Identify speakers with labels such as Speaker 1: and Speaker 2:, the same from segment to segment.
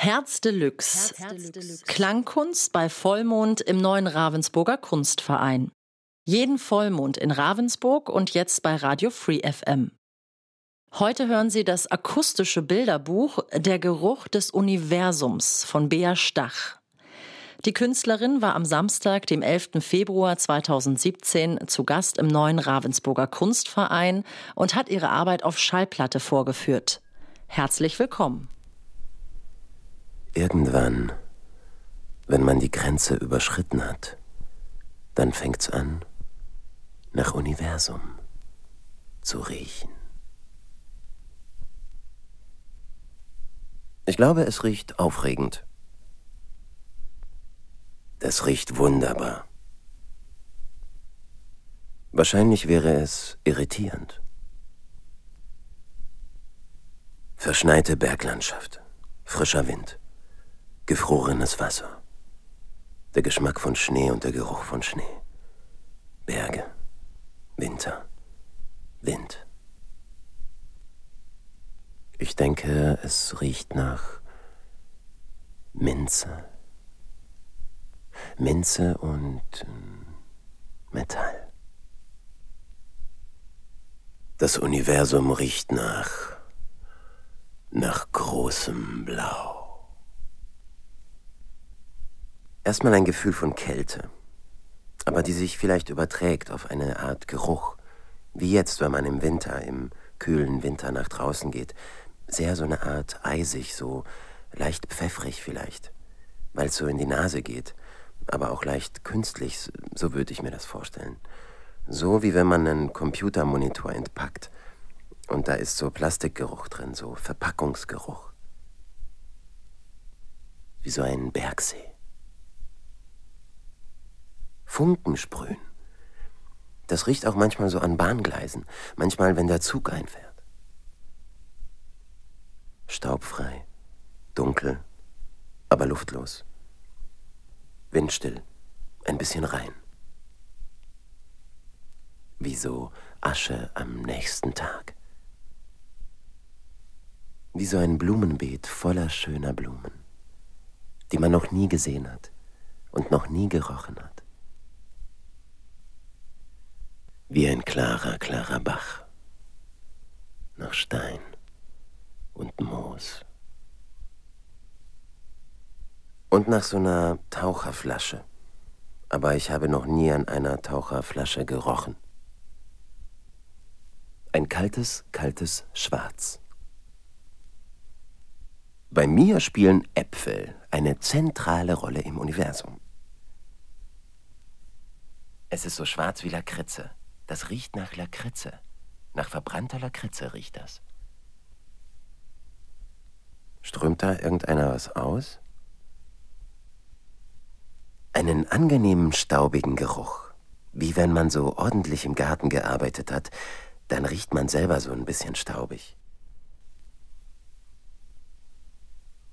Speaker 1: Herz Deluxe. Klangkunst bei Vollmond im neuen Ravensburger Kunstverein. Jeden Vollmond in Ravensburg und jetzt bei Radio Free FM. Heute hören Sie das akustische Bilderbuch Der Geruch des Universums von Bea Stach. Die Künstlerin war am Samstag, dem 11. Februar 2017, zu Gast im neuen Ravensburger Kunstverein und hat ihre Arbeit auf Schallplatte vorgeführt. Herzlich willkommen.
Speaker 2: Irgendwann, wenn man die Grenze überschritten hat, dann fängt's an, nach Universum zu riechen. Ich glaube, es riecht aufregend. Das riecht wunderbar. Wahrscheinlich wäre es irritierend. Verschneite Berglandschaft, frischer Wind gefrorenes Wasser, der Geschmack von Schnee und der Geruch von Schnee, Berge, Winter, Wind. Ich denke, es riecht nach Minze. Minze und ähm, Metall. Das Universum riecht nach nach großem Blau. Erstmal ein Gefühl von Kälte, aber die sich vielleicht überträgt auf eine Art Geruch, wie jetzt, wenn man im Winter, im kühlen Winter nach draußen geht. Sehr so eine Art eisig, so leicht pfeffrig vielleicht, weil es so in die Nase geht, aber auch leicht künstlich, so würde ich mir das vorstellen. So wie wenn man einen Computermonitor entpackt und da ist so Plastikgeruch drin, so Verpackungsgeruch. Wie so ein Bergsee. Funken sprühen. Das riecht auch manchmal so an Bahngleisen, manchmal, wenn der Zug einfährt. Staubfrei, dunkel, aber luftlos. Windstill, ein bisschen rein. Wie so Asche am nächsten Tag. Wie so ein Blumenbeet voller schöner Blumen, die man noch nie gesehen hat und noch nie gerochen hat. Wie ein klarer, klarer Bach nach Stein und Moos. Und nach so einer Taucherflasche. Aber ich habe noch nie an einer Taucherflasche gerochen. Ein kaltes, kaltes Schwarz. Bei mir spielen Äpfel eine zentrale Rolle im Universum. Es ist so schwarz wie Lakritze. Das riecht nach Lakritze. Nach verbrannter Lakritze riecht das. Strömt da irgendeiner was aus? Einen angenehmen staubigen Geruch. Wie wenn man so ordentlich im Garten gearbeitet hat, dann riecht man selber so ein bisschen staubig.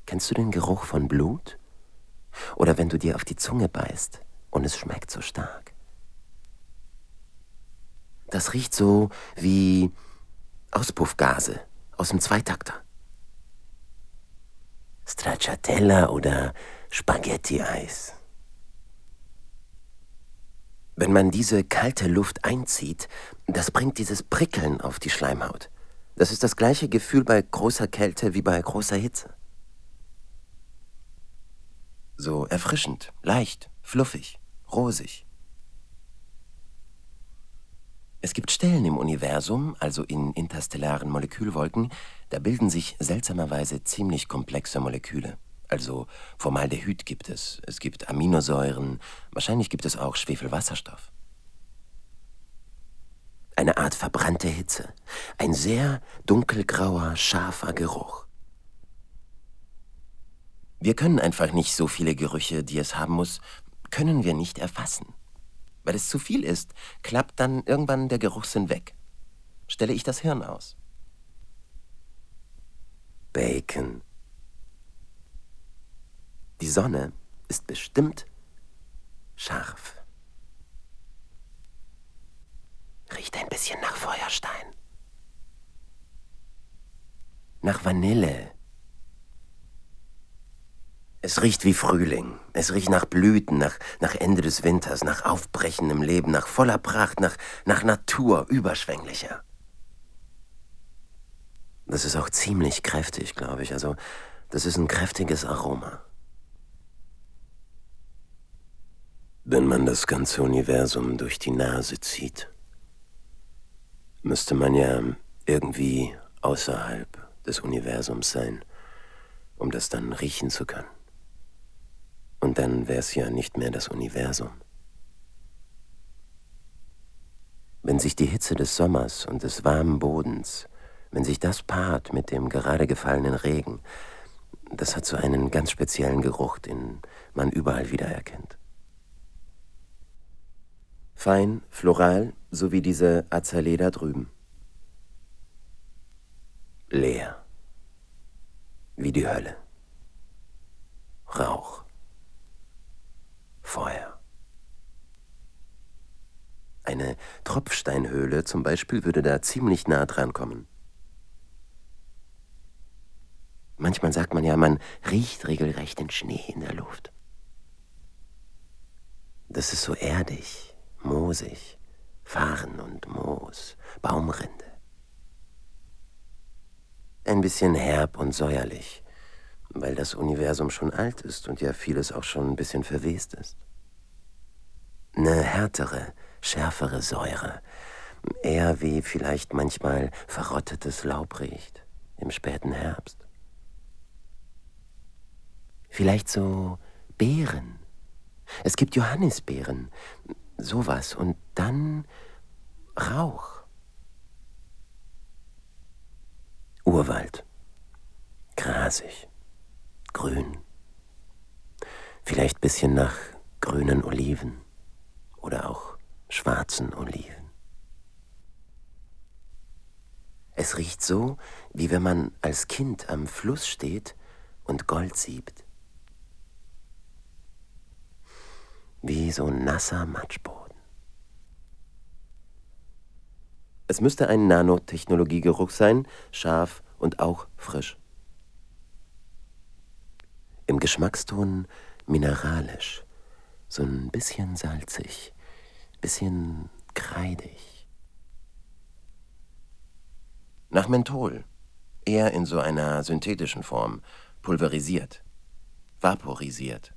Speaker 2: Kennst du den Geruch von Blut? Oder wenn du dir auf die Zunge beißt und es schmeckt so stark? Das riecht so wie Auspuffgase aus dem Zweitakter. Stracciatella oder Spaghetti-Eis. Wenn man diese kalte Luft einzieht, das bringt dieses Prickeln auf die Schleimhaut. Das ist das gleiche Gefühl bei großer Kälte wie bei großer Hitze. So erfrischend, leicht, fluffig, rosig. Es gibt Stellen im Universum, also in interstellaren Molekülwolken, da bilden sich seltsamerweise ziemlich komplexe Moleküle. Also Formaldehyd gibt es, es gibt Aminosäuren, wahrscheinlich gibt es auch Schwefelwasserstoff. Eine Art verbrannte Hitze, ein sehr dunkelgrauer, scharfer Geruch. Wir können einfach nicht so viele Gerüche, die es haben muss, können wir nicht erfassen. Weil es zu viel ist, klappt dann irgendwann der Geruchssinn weg. Stelle ich das Hirn aus. Bacon. Die Sonne ist bestimmt scharf. Riecht ein bisschen nach Feuerstein. Nach Vanille. Es riecht wie Frühling. Es riecht nach Blüten, nach, nach Ende des Winters, nach aufbrechendem Leben, nach voller Pracht, nach, nach Natur, überschwänglicher. Das ist auch ziemlich kräftig, glaube ich. Also, das ist ein kräftiges Aroma. Wenn man das ganze Universum durch die Nase zieht, müsste man ja irgendwie außerhalb des Universums sein, um das dann riechen zu können. Und dann wäre es ja nicht mehr das Universum. Wenn sich die Hitze des Sommers und des warmen Bodens, wenn sich das paart mit dem gerade gefallenen Regen, das hat so einen ganz speziellen Geruch, den man überall wiedererkennt. Fein, floral, so wie diese Azalee da drüben. Leer. Wie die Hölle. Rauch. Feuer. Eine Tropfsteinhöhle zum Beispiel würde da ziemlich nah dran kommen. Manchmal sagt man ja, man riecht regelrecht den Schnee in der Luft. Das ist so erdig, moosig, Farn und Moos, Baumrinde. Ein bisschen herb und säuerlich, weil das Universum schon alt ist und ja vieles auch schon ein bisschen verwest ist. Eine härtere, schärfere Säure, eher wie vielleicht manchmal verrottetes Laub riecht im späten Herbst. Vielleicht so Beeren. Es gibt Johannisbeeren, sowas und dann Rauch. Urwald. Grasig. Grün. Vielleicht bisschen nach grünen Oliven oder auch schwarzen Oliven. Es riecht so, wie wenn man als Kind am Fluss steht und Gold siebt. Wie so nasser Matschboden. Es müsste ein Nanotechnologiegeruch sein, scharf und auch frisch. Im Geschmackston mineralisch, so ein bisschen salzig, bisschen kreidig. Nach Menthol, eher in so einer synthetischen Form, pulverisiert, vaporisiert.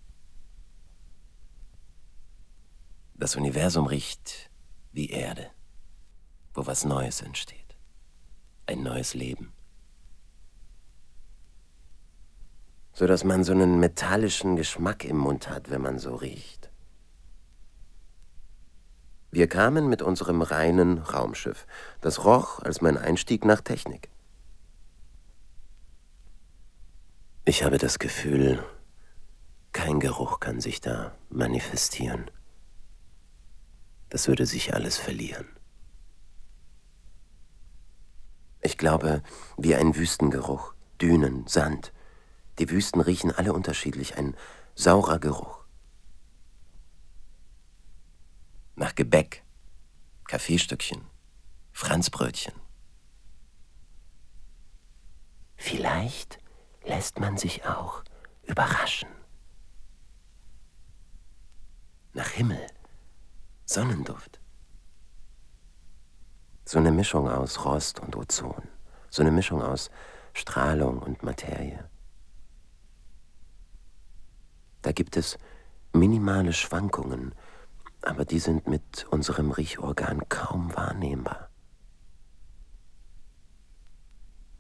Speaker 2: Das Universum riecht wie Erde, wo was Neues entsteht, ein neues Leben. So dass man so einen metallischen Geschmack im Mund hat, wenn man so riecht. Wir kamen mit unserem reinen Raumschiff. Das roch als mein Einstieg nach Technik. Ich habe das Gefühl, kein Geruch kann sich da manifestieren. Das würde sich alles verlieren. Ich glaube, wie ein Wüstengeruch, Dünen, Sand, die Wüsten riechen alle unterschiedlich, ein saurer Geruch. Nach Gebäck, Kaffeestückchen, Franzbrötchen. Vielleicht lässt man sich auch überraschen. Nach Himmel, Sonnenduft. So eine Mischung aus Rost und Ozon, so eine Mischung aus Strahlung und Materie. Da gibt es minimale Schwankungen, aber die sind mit unserem Riechorgan kaum wahrnehmbar.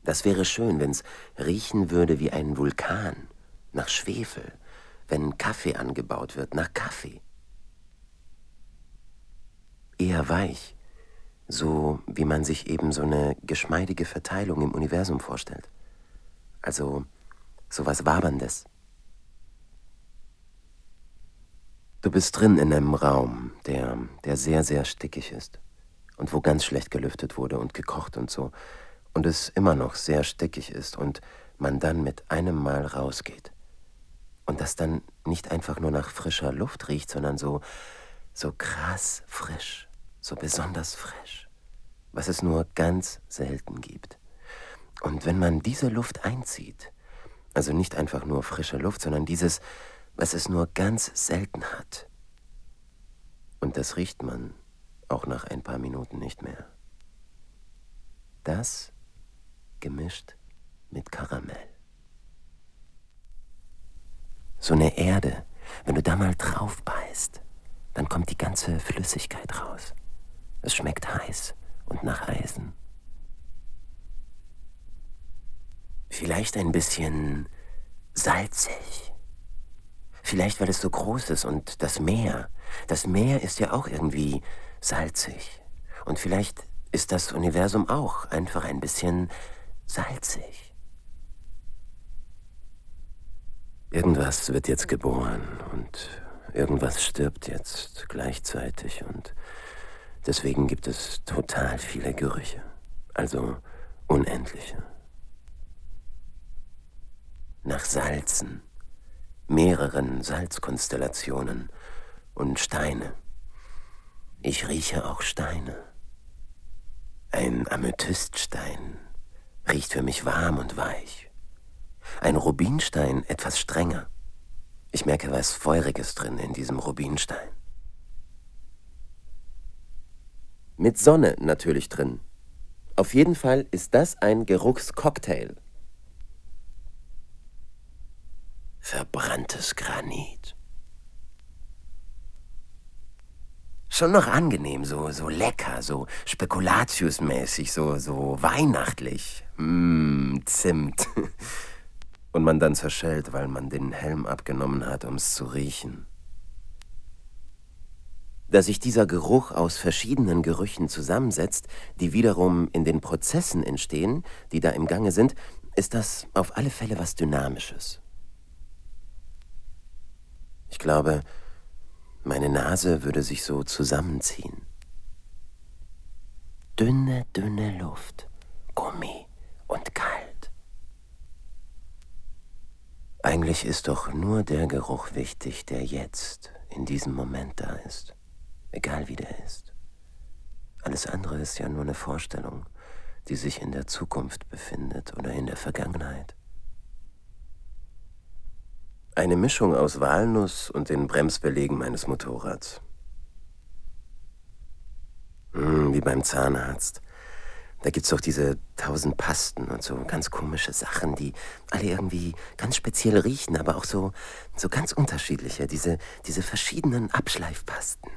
Speaker 2: Das wäre schön, wenn's riechen würde wie ein Vulkan, nach Schwefel, wenn Kaffee angebaut wird, nach Kaffee. Eher weich, so wie man sich eben so eine geschmeidige Verteilung im Universum vorstellt. Also so was Waberndes. Du bist drin in einem Raum, der, der sehr, sehr stickig ist und wo ganz schlecht gelüftet wurde und gekocht und so und es immer noch sehr stickig ist und man dann mit einem Mal rausgeht und das dann nicht einfach nur nach frischer Luft riecht, sondern so, so krass frisch, so besonders frisch, was es nur ganz selten gibt. Und wenn man diese Luft einzieht, Also nicht einfach nur frische Luft, sondern dieses, was es nur ganz selten hat. Und das riecht man auch nach ein paar Minuten nicht mehr. Das gemischt mit Karamell. So eine Erde, wenn du da mal drauf beißt, dann kommt die ganze Flüssigkeit raus. Es schmeckt heiß und nach Eisen. Vielleicht ein bisschen salzig. Vielleicht, weil es so groß ist und das Meer. Das Meer ist ja auch irgendwie salzig. Und vielleicht ist das Universum auch einfach ein bisschen salzig. Irgendwas wird jetzt geboren und irgendwas stirbt jetzt gleichzeitig und deswegen gibt es total viele Gerüche, also unendliche. Nach Salzen, mehreren Salzkonstellationen und Steine. Ich rieche auch Steine. Ein Amethyststein riecht für mich warm und weich. Ein Rubinstein etwas strenger. Ich merke was Feuriges drin in diesem Rubinstein. Mit Sonne natürlich drin. Auf jeden Fall ist das ein Geruchscocktail. Verbranntes Granit. Schon noch angenehm, so, so lecker, so Spekulatiusmäßig, so, so weihnachtlich. Mmm, Zimt. Und man dann zerschellt, weil man den Helm abgenommen hat, um's zu riechen. Dass sich dieser Geruch aus verschiedenen Gerüchen zusammensetzt, die wiederum in den Prozessen entstehen, die da im Gange sind, ist das auf alle Fälle was Dynamisches. Ich glaube, meine Nase würde sich so zusammenziehen. Dünne, dünne Luft, Gummi und kalt. Eigentlich ist doch nur der Geruch wichtig, der jetzt, in diesem Moment da ist, egal wie der ist. Alles andere ist ja nur eine Vorstellung, die sich in der Zukunft befindet oder in der Vergangenheit. Eine Mischung aus Walnuss und den Bremsbelägen meines Motorrads. Hm, wie beim Zahnarzt. Da gibt's doch diese tausend Pasten und so ganz komische Sachen, die alle irgendwie ganz speziell riechen, aber auch so, so ganz unterschiedliche, diese, diese verschiedenen Abschleifpasten.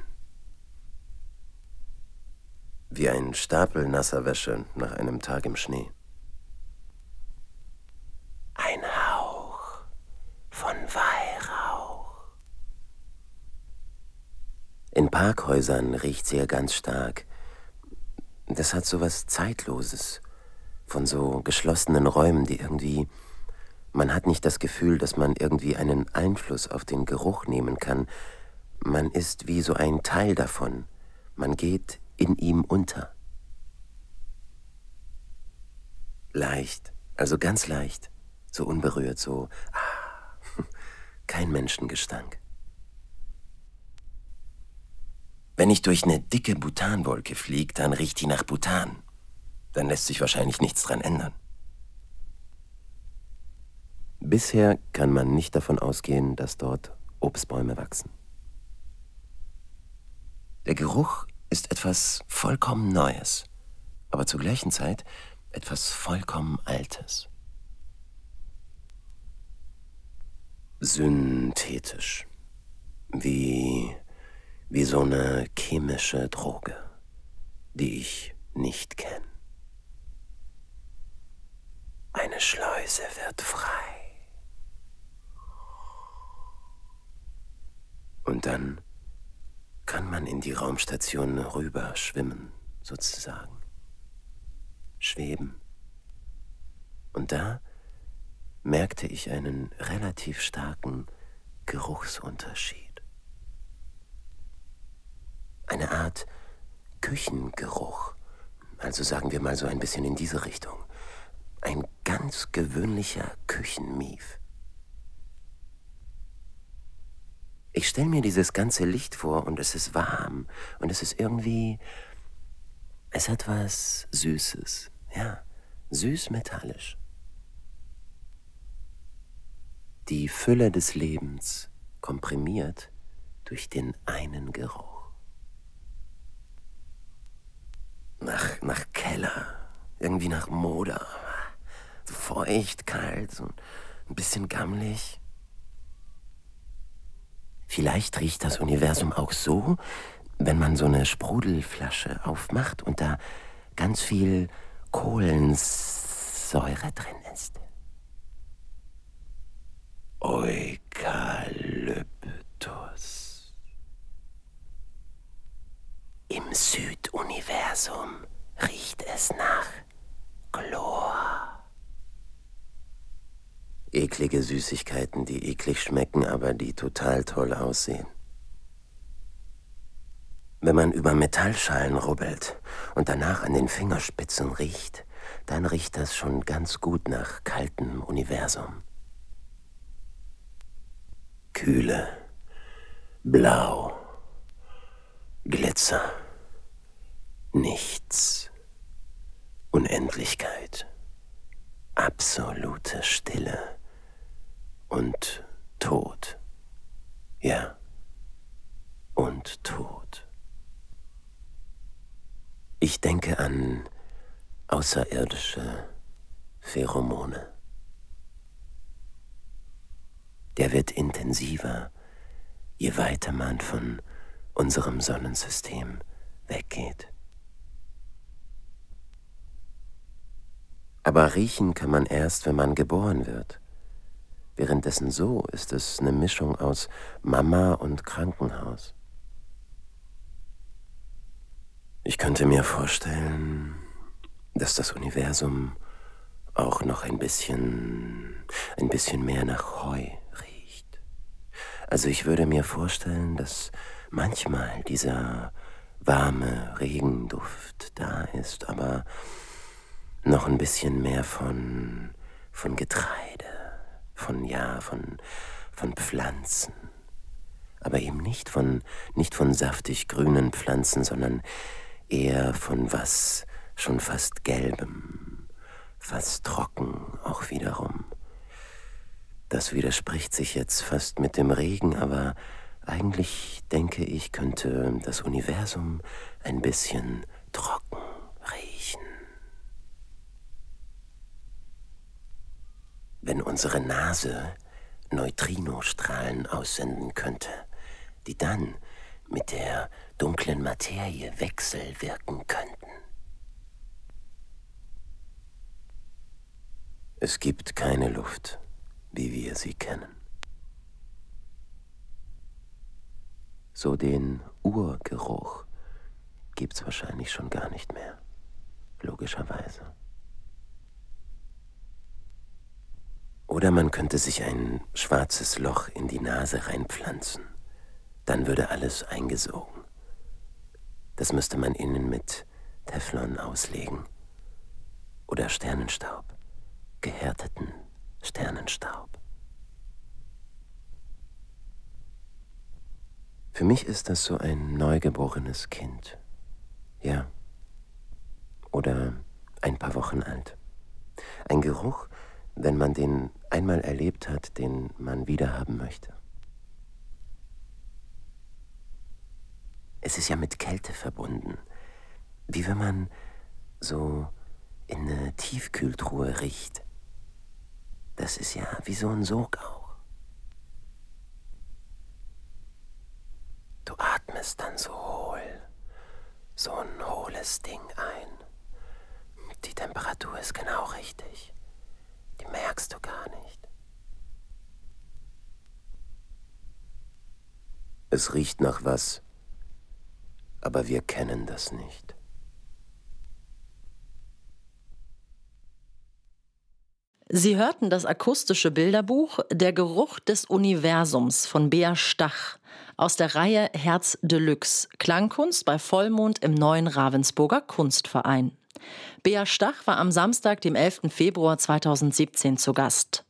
Speaker 2: Wie ein Stapel nasser Wäsche nach einem Tag im Schnee. Ein von Weihrauch. In Parkhäusern riecht sie ja ganz stark. Das hat so was Zeitloses, von so geschlossenen Räumen, die irgendwie... Man hat nicht das Gefühl, dass man irgendwie einen Einfluss auf den Geruch nehmen kann. Man ist wie so ein Teil davon. Man geht in ihm unter. Leicht, also ganz leicht, so unberührt, so... Ah, kein Menschengestank. Wenn ich durch eine dicke Butanwolke fliege, dann riecht die nach Butan. Dann lässt sich wahrscheinlich nichts dran ändern. Bisher kann man nicht davon ausgehen, dass dort Obstbäume wachsen. Der Geruch ist etwas vollkommen Neues, aber zur gleichen Zeit etwas vollkommen Altes. synthetisch. Wie, wie so eine chemische Droge, die ich nicht kenne. Eine Schleuse wird frei. Und dann kann man in die Raumstation rüber schwimmen, sozusagen. Schweben. Und da merkte ich einen relativ starken Geruchsunterschied. Eine Art Küchengeruch, also sagen wir mal so ein bisschen in diese Richtung. Ein ganz gewöhnlicher Küchenmief. Ich stelle mir dieses ganze Licht vor und es ist warm und es ist irgendwie, es hat was Süßes, ja, süß metallisch. Die Fülle des Lebens komprimiert durch den einen Geruch. Nach, nach Keller, irgendwie nach Moder. So feucht, kalt, so ein bisschen gammelig. Vielleicht riecht das Universum auch so, wenn man so eine Sprudelflasche aufmacht und da ganz viel Kohlensäure drin ist. Eukalyptus. Im Süduniversum riecht es nach Chlor. Eklige Süßigkeiten, die eklig schmecken, aber die total toll aussehen. Wenn man über Metallschalen rubbelt und danach an den Fingerspitzen riecht, dann riecht das schon ganz gut nach kaltem Universum. Kühle, blau, Glitzer, nichts, Unendlichkeit, absolute Stille und Tod. Ja, und Tod. Ich denke an außerirdische Pheromone. Der wird intensiver, je weiter man von unserem Sonnensystem weggeht. Aber riechen kann man erst, wenn man geboren wird. Währenddessen so ist es eine Mischung aus Mama und Krankenhaus. Ich könnte mir vorstellen, dass das Universum auch noch ein bisschen, ein bisschen mehr nach Heu riecht. Also ich würde mir vorstellen, dass manchmal dieser warme Regenduft da ist, aber noch ein bisschen mehr von, von Getreide, von, ja, von, von Pflanzen. Aber eben nicht von, nicht von saftig grünen Pflanzen, sondern eher von was schon fast gelbem, fast trocken auch wiederum. Das widerspricht sich jetzt fast mit dem Regen, aber eigentlich denke ich, könnte das Universum ein bisschen trocken riechen. Wenn unsere Nase Neutrinostrahlen aussenden könnte, die dann mit der dunklen Materie wechselwirken könnten. Es gibt keine Luft, wie wir sie kennen. So den Urgeruch gibt's wahrscheinlich schon gar nicht mehr, logischerweise. Oder man könnte sich ein schwarzes Loch in die Nase reinpflanzen. Dann würde alles eingesogen. Das müsste man innen mit Teflon auslegen. Oder Sternenstaub, gehärteten Sternenstaub. Für mich ist das so ein neugeborenes Kind. Ja. Oder ein paar Wochen alt. Ein Geruch, wenn man den einmal erlebt hat, den man wiederhaben möchte. Es ist ja mit Kälte verbunden. Wie wenn man so in eine Tiefkühltruhe riecht. Das ist ja wie so ein Sog auch. Du atmest dann so hohl, so ein hohles Ding ein. Die Temperatur ist genau richtig. Die merkst du gar nicht. Es riecht nach was, aber wir kennen das nicht.
Speaker 1: Sie hörten das akustische Bilderbuch Der Geruch des Universums von Bea Stach aus der Reihe Herz Deluxe Klangkunst bei Vollmond im neuen Ravensburger Kunstverein. Bea Stach war am Samstag, dem 11. Februar 2017 zu Gast.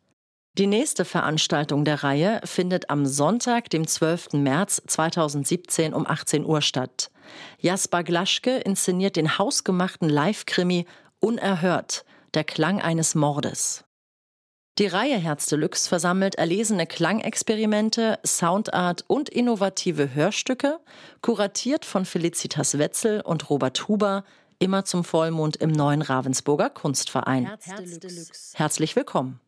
Speaker 1: Die nächste Veranstaltung der Reihe findet am Sonntag, dem 12. März 2017 um 18 Uhr statt. Jasper Glaschke inszeniert den hausgemachten Live-Krimi Unerhört, der Klang eines Mordes. Die Reihe Herz Deluxe versammelt erlesene Klangexperimente, Soundart und innovative Hörstücke, kuratiert von Felicitas Wetzel und Robert Huber, immer zum Vollmond im neuen Ravensburger Kunstverein. Herz Herzlich willkommen.